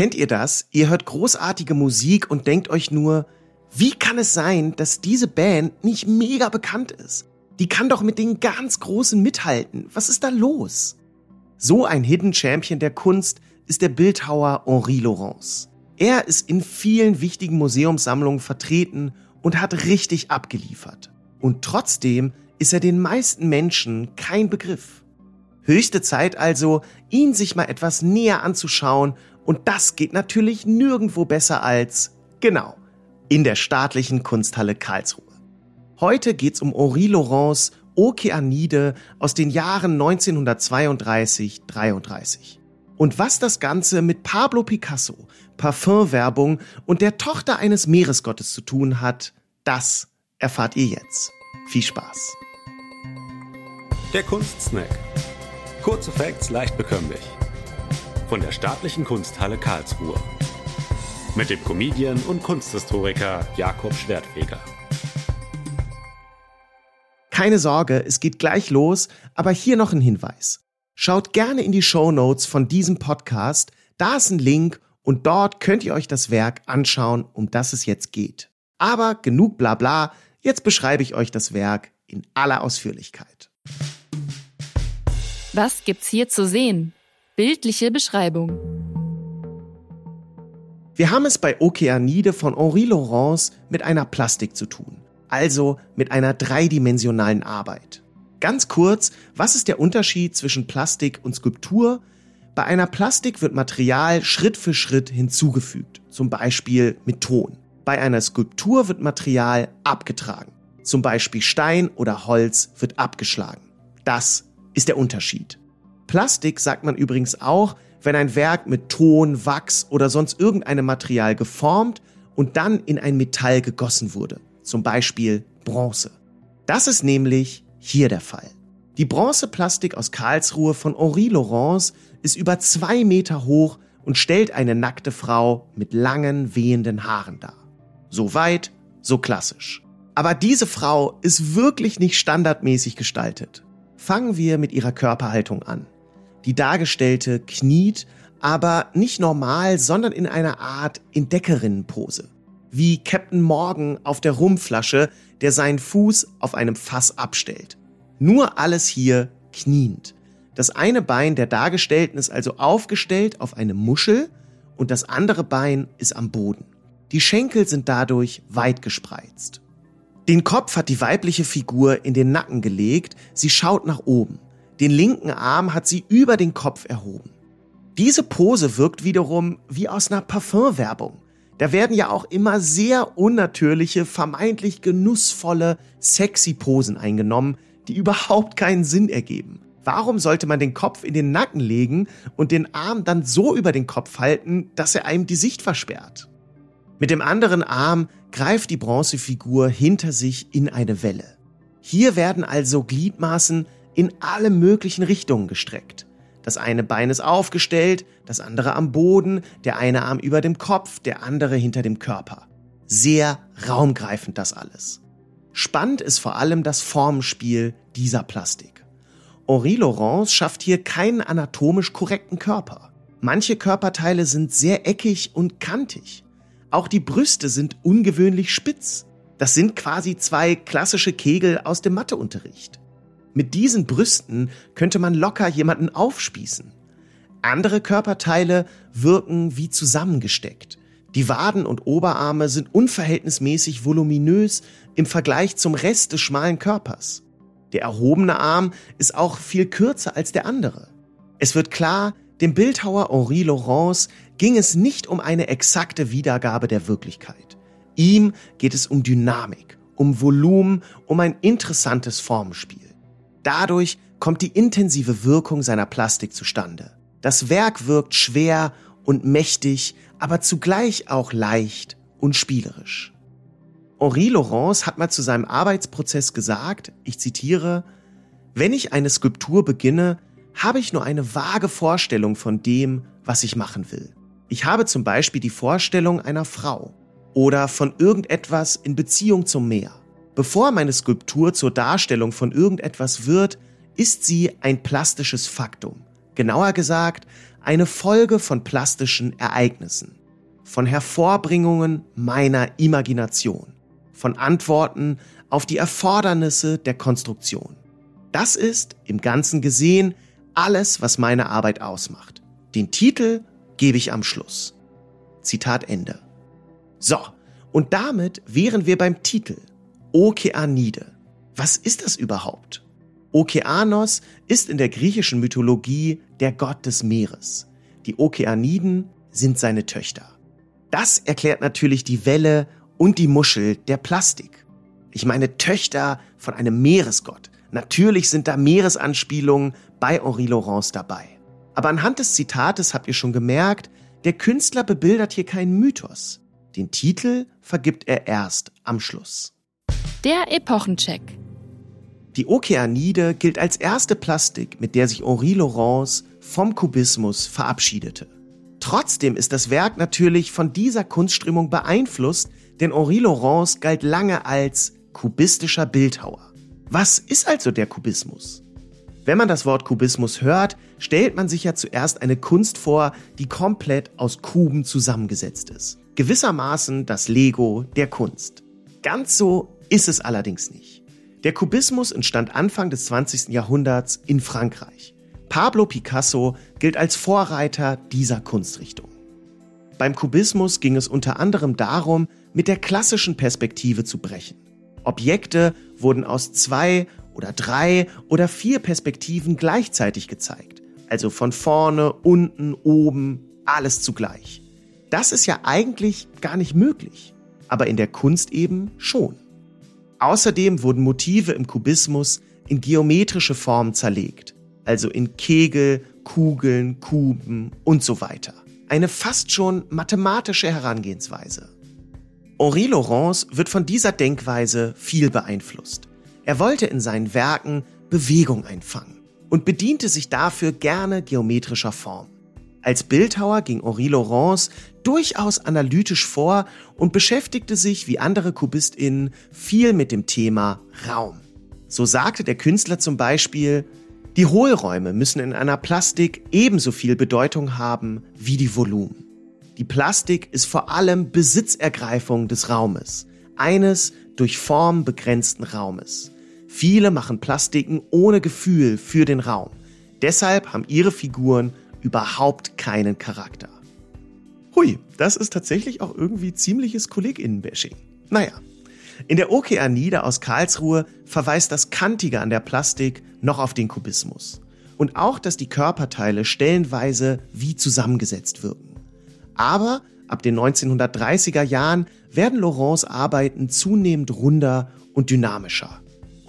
Kennt ihr das? Ihr hört großartige Musik und denkt euch nur, wie kann es sein, dass diese Band nicht mega bekannt ist? Die kann doch mit den ganz Großen mithalten. Was ist da los? So ein Hidden Champion der Kunst ist der Bildhauer Henri Laurence. Er ist in vielen wichtigen Museumssammlungen vertreten und hat richtig abgeliefert. Und trotzdem ist er den meisten Menschen kein Begriff. Höchste Zeit also, ihn sich mal etwas näher anzuschauen und das geht natürlich nirgendwo besser als, genau, in der staatlichen Kunsthalle Karlsruhe. Heute geht's um Henri Laurence Okeanide aus den Jahren 1932-33. Und was das Ganze mit Pablo Picasso, Parfümwerbung und der Tochter eines Meeresgottes zu tun hat, das erfahrt ihr jetzt. Viel Spaß. Der Kunstsnack. Kurze Facts leicht bekömmlich. Von der Staatlichen Kunsthalle Karlsruhe. Mit dem Comedian und Kunsthistoriker Jakob Schwertfeger. Keine Sorge, es geht gleich los, aber hier noch ein Hinweis. Schaut gerne in die Show Notes von diesem Podcast, da ist ein Link und dort könnt ihr euch das Werk anschauen, um das es jetzt geht. Aber genug Blabla, jetzt beschreibe ich euch das Werk in aller Ausführlichkeit. Was gibt's hier zu sehen? Bildliche Beschreibung. Wir haben es bei Okeanide von Henri Laurence mit einer Plastik zu tun, also mit einer dreidimensionalen Arbeit. Ganz kurz, was ist der Unterschied zwischen Plastik und Skulptur? Bei einer Plastik wird Material Schritt für Schritt hinzugefügt, zum Beispiel mit Ton. Bei einer Skulptur wird Material abgetragen, zum Beispiel Stein oder Holz wird abgeschlagen. Das ist der Unterschied. Plastik sagt man übrigens auch, wenn ein Werk mit Ton, Wachs oder sonst irgendeinem Material geformt und dann in ein Metall gegossen wurde, zum Beispiel Bronze. Das ist nämlich hier der Fall. Die Bronzeplastik aus Karlsruhe von Henri Laurence ist über zwei Meter hoch und stellt eine nackte Frau mit langen, wehenden Haaren dar. So weit, so klassisch. Aber diese Frau ist wirklich nicht standardmäßig gestaltet. Fangen wir mit ihrer Körperhaltung an. Die Dargestellte kniet, aber nicht normal, sondern in einer Art Entdeckerinnenpose. Wie Captain Morgan auf der Rumflasche, der seinen Fuß auf einem Fass abstellt. Nur alles hier kniend. Das eine Bein der Dargestellten ist also aufgestellt auf eine Muschel und das andere Bein ist am Boden. Die Schenkel sind dadurch weit gespreizt. Den Kopf hat die weibliche Figur in den Nacken gelegt, sie schaut nach oben. Den linken Arm hat sie über den Kopf erhoben. Diese Pose wirkt wiederum wie aus einer Parfümwerbung. Da werden ja auch immer sehr unnatürliche, vermeintlich genussvolle, sexy Posen eingenommen, die überhaupt keinen Sinn ergeben. Warum sollte man den Kopf in den Nacken legen und den Arm dann so über den Kopf halten, dass er einem die Sicht versperrt? Mit dem anderen Arm greift die Bronzefigur hinter sich in eine Welle. Hier werden also Gliedmaßen in alle möglichen Richtungen gestreckt. Das eine Bein ist aufgestellt, das andere am Boden, der eine Arm über dem Kopf, der andere hinter dem Körper. Sehr raumgreifend das alles. Spannend ist vor allem das Formspiel dieser Plastik. Henri Laurence schafft hier keinen anatomisch korrekten Körper. Manche Körperteile sind sehr eckig und kantig. Auch die Brüste sind ungewöhnlich spitz. Das sind quasi zwei klassische Kegel aus dem Matheunterricht. Mit diesen Brüsten könnte man locker jemanden aufspießen. Andere Körperteile wirken wie zusammengesteckt. Die Waden und Oberarme sind unverhältnismäßig voluminös im Vergleich zum Rest des schmalen Körpers. Der erhobene Arm ist auch viel kürzer als der andere. Es wird klar, dem Bildhauer Henri Laurence ging es nicht um eine exakte Wiedergabe der Wirklichkeit. Ihm geht es um Dynamik, um Volumen, um ein interessantes Formenspiel. Dadurch kommt die intensive Wirkung seiner Plastik zustande. Das Werk wirkt schwer und mächtig, aber zugleich auch leicht und spielerisch. Henri Laurence hat mal zu seinem Arbeitsprozess gesagt, ich zitiere, wenn ich eine Skulptur beginne, habe ich nur eine vage Vorstellung von dem, was ich machen will. Ich habe zum Beispiel die Vorstellung einer Frau oder von irgendetwas in Beziehung zum Meer. Bevor meine Skulptur zur Darstellung von irgendetwas wird, ist sie ein plastisches Faktum. Genauer gesagt, eine Folge von plastischen Ereignissen, von Hervorbringungen meiner Imagination, von Antworten auf die Erfordernisse der Konstruktion. Das ist im Ganzen gesehen alles, was meine Arbeit ausmacht. Den Titel gebe ich am Schluss. Zitat Ende. So, und damit wären wir beim Titel Okeanide. Was ist das überhaupt? Okeanos ist in der griechischen Mythologie der Gott des Meeres. Die Okeaniden sind seine Töchter. Das erklärt natürlich die Welle und die Muschel der Plastik. Ich meine Töchter von einem Meeresgott. Natürlich sind da Meeresanspielungen bei Henri Laurence dabei. Aber anhand des Zitates habt ihr schon gemerkt, der Künstler bebildert hier keinen Mythos. Den Titel vergibt er erst am Schluss. Der Epochencheck. Die Okeanide gilt als erste Plastik, mit der sich Henri Laurence vom Kubismus verabschiedete. Trotzdem ist das Werk natürlich von dieser Kunstströmung beeinflusst, denn Henri Laurence galt lange als kubistischer Bildhauer. Was ist also der Kubismus? Wenn man das Wort Kubismus hört, stellt man sich ja zuerst eine Kunst vor, die komplett aus Kuben zusammengesetzt ist. Gewissermaßen das Lego der Kunst. Ganz so ist es allerdings nicht. Der Kubismus entstand Anfang des 20. Jahrhunderts in Frankreich. Pablo Picasso gilt als Vorreiter dieser Kunstrichtung. Beim Kubismus ging es unter anderem darum, mit der klassischen Perspektive zu brechen. Objekte wurden aus zwei oder drei oder vier Perspektiven gleichzeitig gezeigt. Also von vorne, unten, oben, alles zugleich. Das ist ja eigentlich gar nicht möglich, aber in der Kunst eben schon. Außerdem wurden Motive im Kubismus in geometrische Formen zerlegt, also in Kegel, Kugeln, Kuben und so weiter. Eine fast schon mathematische Herangehensweise. Henri Laurence wird von dieser Denkweise viel beeinflusst. Er wollte in seinen Werken Bewegung einfangen und bediente sich dafür gerne geometrischer Form. Als Bildhauer ging Henri Laurence durchaus analytisch vor und beschäftigte sich wie andere KubistInnen viel mit dem Thema Raum. So sagte der Künstler zum Beispiel, die Hohlräume müssen in einer Plastik ebenso viel Bedeutung haben wie die Volumen. Die Plastik ist vor allem Besitzergreifung des Raumes, eines durch Form begrenzten Raumes. Viele machen Plastiken ohne Gefühl für den Raum. Deshalb haben ihre Figuren überhaupt keinen Charakter. Hui, das ist tatsächlich auch irgendwie ziemliches KollegInnen-Bashing. Naja, in der Okeanide aus Karlsruhe verweist das Kantige an der Plastik noch auf den Kubismus. Und auch, dass die Körperteile stellenweise wie zusammengesetzt wirken. Aber ab den 1930er Jahren werden Laurents Arbeiten zunehmend runder und dynamischer.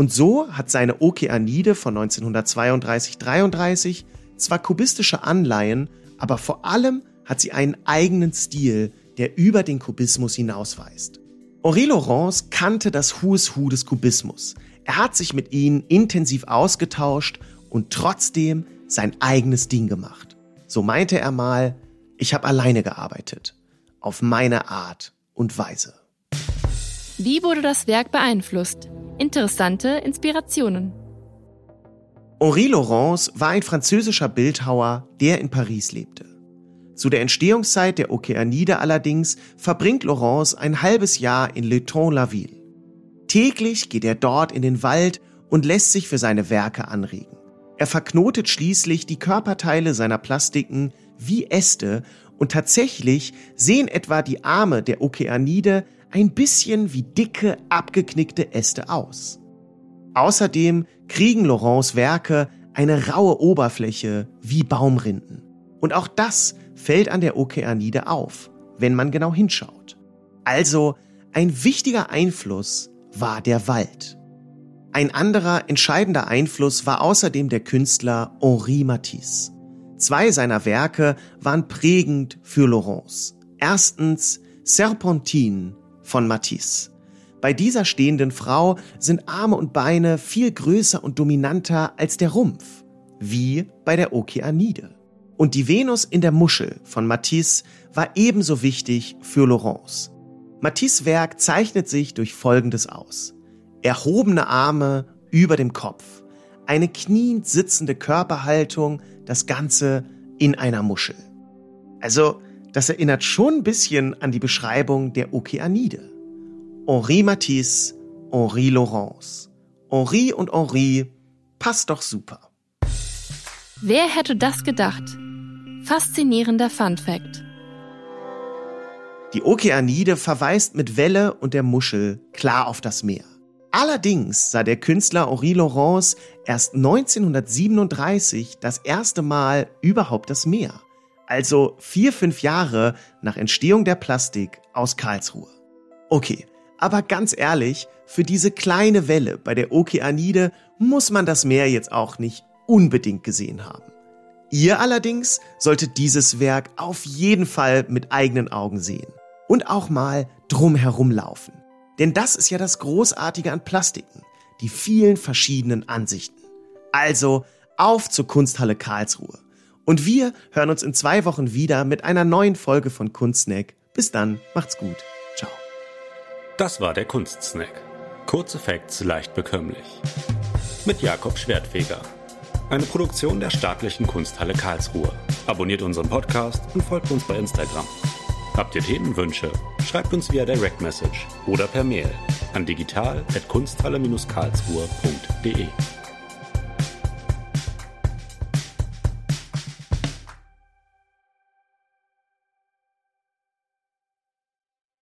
Und so hat seine Okeanide von 1932-33 zwar kubistische Anleihen, aber vor allem hat sie einen eigenen Stil, der über den Kubismus hinausweist. Henri Laurence kannte das Who's Who des Kubismus. Er hat sich mit ihnen intensiv ausgetauscht und trotzdem sein eigenes Ding gemacht. So meinte er mal, ich habe alleine gearbeitet, auf meine Art und Weise. Wie wurde das Werk beeinflusst? Interessante Inspirationen. Henri Laurence war ein französischer Bildhauer, der in Paris lebte. Zu der Entstehungszeit der Okeanide allerdings verbringt Laurence ein halbes Jahr in Le la ville Täglich geht er dort in den Wald und lässt sich für seine Werke anregen. Er verknotet schließlich die Körperteile seiner Plastiken wie Äste und tatsächlich sehen etwa die Arme der Okeanide ein bisschen wie dicke, abgeknickte Äste aus. Außerdem kriegen Laurents Werke eine raue Oberfläche wie Baumrinden. Und auch das fällt an der Okeanide auf, wenn man genau hinschaut. Also ein wichtiger Einfluss war der Wald. Ein anderer entscheidender Einfluss war außerdem der Künstler Henri Matisse. Zwei seiner Werke waren prägend für Laurence. Erstens Serpentine von Matisse. Bei dieser stehenden Frau sind Arme und Beine viel größer und dominanter als der Rumpf, wie bei der Okeanide. Und die Venus in der Muschel von Matisse war ebenso wichtig für Laurence. Matisse Werk zeichnet sich durch Folgendes aus. Erhobene Arme über dem Kopf, eine kniend sitzende Körperhaltung, das Ganze in einer Muschel. Also, das erinnert schon ein bisschen an die Beschreibung der Okeanide. Henri Matisse, Henri Laurence. Henri und Henri passt doch super. Wer hätte das gedacht? Faszinierender Fun Fact. Die Okeanide verweist mit Welle und der Muschel klar auf das Meer. Allerdings sah der Künstler Henri Laurence erst 1937 das erste Mal überhaupt das Meer. Also vier, fünf Jahre nach Entstehung der Plastik aus Karlsruhe. Okay, aber ganz ehrlich, für diese kleine Welle bei der Okeanide muss man das Meer jetzt auch nicht unbedingt gesehen haben. Ihr allerdings solltet dieses Werk auf jeden Fall mit eigenen Augen sehen und auch mal drumherum laufen. Denn das ist ja das Großartige an Plastiken, die vielen verschiedenen Ansichten. Also auf zur Kunsthalle Karlsruhe. Und wir hören uns in zwei Wochen wieder mit einer neuen Folge von Kunstsnack. Bis dann, macht's gut. Ciao. Das war der Kunstsnack. Kurze Facts leicht bekömmlich. Mit Jakob Schwertfeger. Eine Produktion der Staatlichen Kunsthalle Karlsruhe. Abonniert unseren Podcast und folgt uns bei Instagram. Habt ihr Themenwünsche? Schreibt uns via Direct Message oder per Mail an digital.kunsthalle-karlsruhe.de.